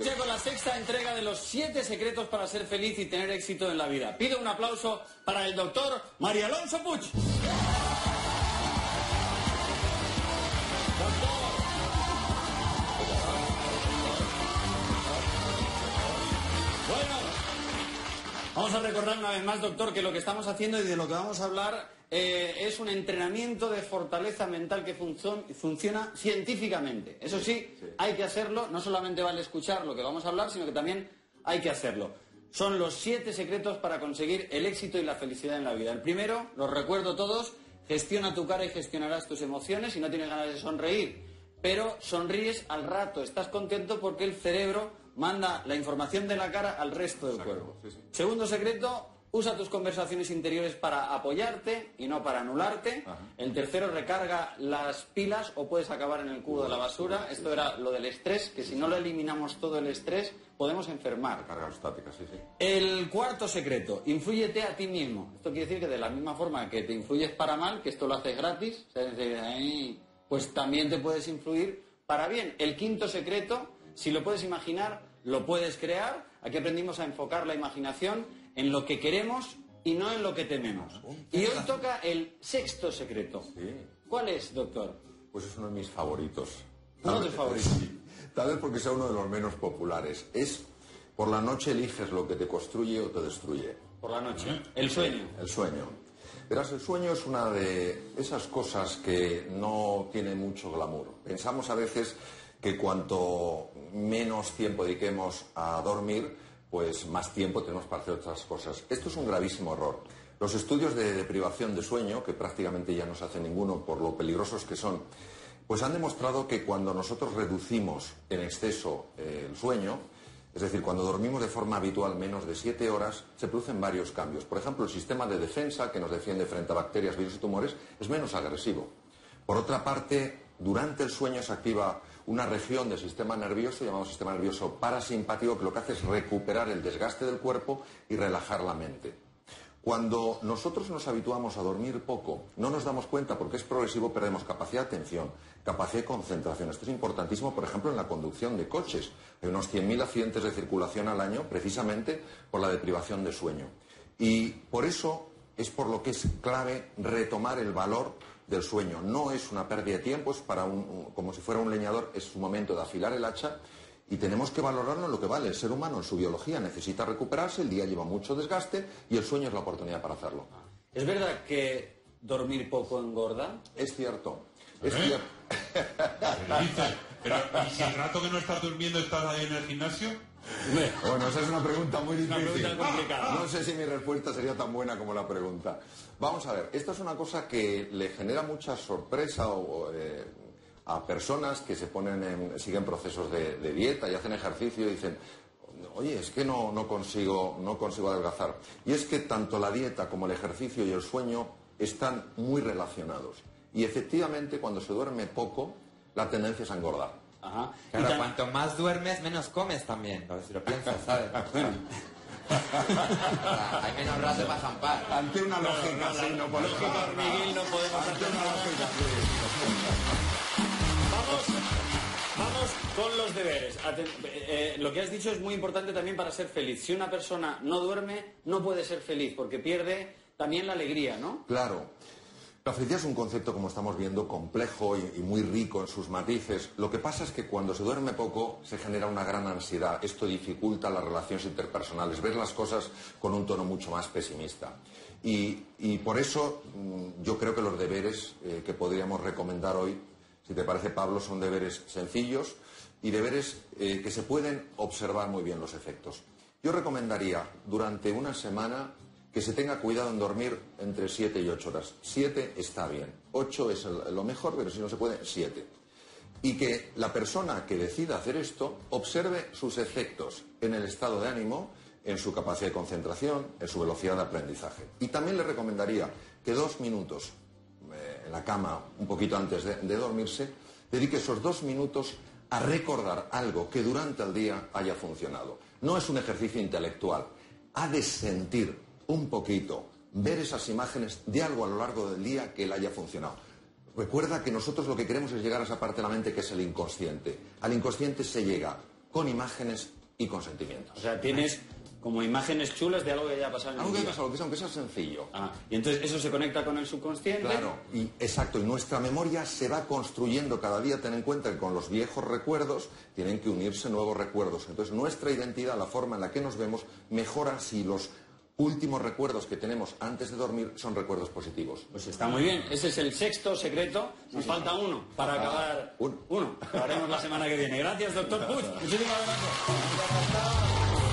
Con la sexta entrega de los siete secretos para ser feliz y tener éxito en la vida. Pido un aplauso para el doctor María Alonso Puig. Bueno, vamos a recordar una vez más, doctor, que lo que estamos haciendo y de lo que vamos a hablar eh, es un entrenamiento de fortaleza mental que funcion- funciona científicamente. Eso sí, hay que hacerlo, no solamente vale escuchar lo que vamos a hablar, sino que también hay que hacerlo. Son los siete secretos para conseguir el éxito y la felicidad en la vida. El primero, los recuerdo todos, gestiona tu cara y gestionarás tus emociones. Si no tienes ganas de sonreír, pero sonríes al rato, estás contento porque el cerebro manda la información de la cara al resto del cuerpo. Segundo secreto, usa tus conversaciones interiores para apoyarte y no para anularte. El tercero, recarga las pilas o puedes acabar en el cubo de la basura. Esto era lo del estrés, que si no lo eliminamos todo el estrés, podemos enfermar. Carga estática, sí, sí. El cuarto secreto, inflúyete a ti mismo. Esto quiere decir que de la misma forma que te influyes para mal, que esto lo haces gratis, pues también te puedes influir para bien. El quinto secreto, si lo puedes imaginar, lo puedes crear. Aquí aprendimos a enfocar la imaginación en lo que queremos y no en lo que tememos. Y hoy toca el sexto secreto. Sí. ¿Cuál es, doctor? Pues es uno de mis favoritos. Uno de tus favoritos. sí. Tal vez porque sea uno de los menos populares. Es por la noche eliges lo que te construye o te destruye. Por la noche. El sueño. El sueño. Verás, el sueño es una de esas cosas que no tiene mucho glamour. Pensamos a veces que cuanto menos tiempo dediquemos a dormir, pues más tiempo tenemos para hacer otras cosas. Esto es un gravísimo error. Los estudios de deprivación de sueño, que prácticamente ya no se hace ninguno por lo peligrosos que son, pues han demostrado que cuando nosotros reducimos en exceso eh, el sueño, es decir, cuando dormimos de forma habitual menos de 7 horas, se producen varios cambios. Por ejemplo, el sistema de defensa que nos defiende frente a bacterias, virus y tumores es menos agresivo. Por otra parte, durante el sueño se activa una región del sistema nervioso, llamado sistema nervioso parasimpático, que lo que hace es recuperar el desgaste del cuerpo y relajar la mente. Cuando nosotros nos habituamos a dormir poco, no nos damos cuenta porque es progresivo, perdemos capacidad de atención, capacidad de concentración. Esto es importantísimo, por ejemplo, en la conducción de coches. Hay unos 100.000 accidentes de circulación al año precisamente por la deprivación de sueño. Y por eso es por lo que es clave retomar el valor del sueño. No es una pérdida de tiempo, es para un, como si fuera un leñador, es su momento de afilar el hacha y tenemos que valorarlo en lo que vale. El ser humano en su biología necesita recuperarse, el día lleva mucho desgaste y el sueño es la oportunidad para hacerlo. ¿Es verdad que dormir poco engorda? Es cierto. Es ¿Eh? cierto. Pero, ¿y si el rato que no estás durmiendo estás ahí en el gimnasio? Bueno, esa es una pregunta muy difícil. pregunta complicada. No sé si mi respuesta sería tan buena como la pregunta. Vamos a ver, esto es una cosa que le genera mucha sorpresa o, eh, a personas que se ponen en, siguen procesos de, de dieta y hacen ejercicio y dicen, oye, es que no, no, consigo, no consigo adelgazar. Y es que tanto la dieta como el ejercicio y el sueño están muy relacionados. Y efectivamente, cuando se duerme poco, la tendencia es a engordar. Ajá. Claro, tan- cuanto más duermes, menos comes también, a ver si lo piensas, ¿sabes? Hay menos rato para zampar. Ante una lógica así no podemos- Lógica hormiguil no podemos Ante hacer una lógica. Vamos, vamos con los deberes. Aten- eh, eh, lo que has dicho es muy importante también para ser feliz. Si una persona no duerme, no puede ser feliz porque pierde también la alegría, ¿no? Claro. La felicidad es un concepto, como estamos viendo, complejo y, muy rico en sus matices. Lo que pasa es que cuando se duerme poco se genera una gran ansiedad. Esto dificulta las relaciones interpersonales, ver las cosas con un tono mucho más pesimista. Y, y por eso mm, yo creo que los deberes eh, que podríamos recomendar hoy, si te parece Pablo, son deberes sencillos y deberes eh, que se pueden observar muy bien los efectos. Yo recomendaría durante una semana que se tenga cuidado en dormir entre 7 y 8 horas. 7 está bien, 8 es lo mejor, pero si no se puede, 7. Y que la persona que decida hacer esto observe sus efectos en el estado de ánimo, en su capacidad de concentración, en su velocidad de aprendizaje. Y también le recomendaría que dos minutos eh, en la cama, un poquito antes de dormirse, dedique esos dos minutos a recordar algo que durante el día haya funcionado. No es un ejercicio intelectual, ha de sentir un poquito, ver esas imágenes de algo a lo largo del día que le haya funcionado. Recuerda que nosotros lo que queremos es llegar a esa parte de la mente que es el inconsciente. Al inconsciente se llega con imágenes y con sentimientos. O sea, tienes como imágenes chulas de algo que haya pasado en el Algo que ha día. pasado, que sea- aunque sea sencillo. Ah, y entonces eso se conecta con el subconsciente. Claro, y exacto, y nuestra memoria se va construyendo cada día, ten en cuenta que con los viejos recuerdos tienen que unirse nuevos recuerdos. Entonces nuestra identidad, la forma en la que nos vemos, mejora si los últimos recuerdos que tenemos antes de dormir son recuerdos positivos. Pues está muy bien. Ese es el sexto secreto. Nos falta uno para acabar. uno. Uno. Lo haremos la semana que viene. Gracias, doctor Puig. Muchísimas gracias.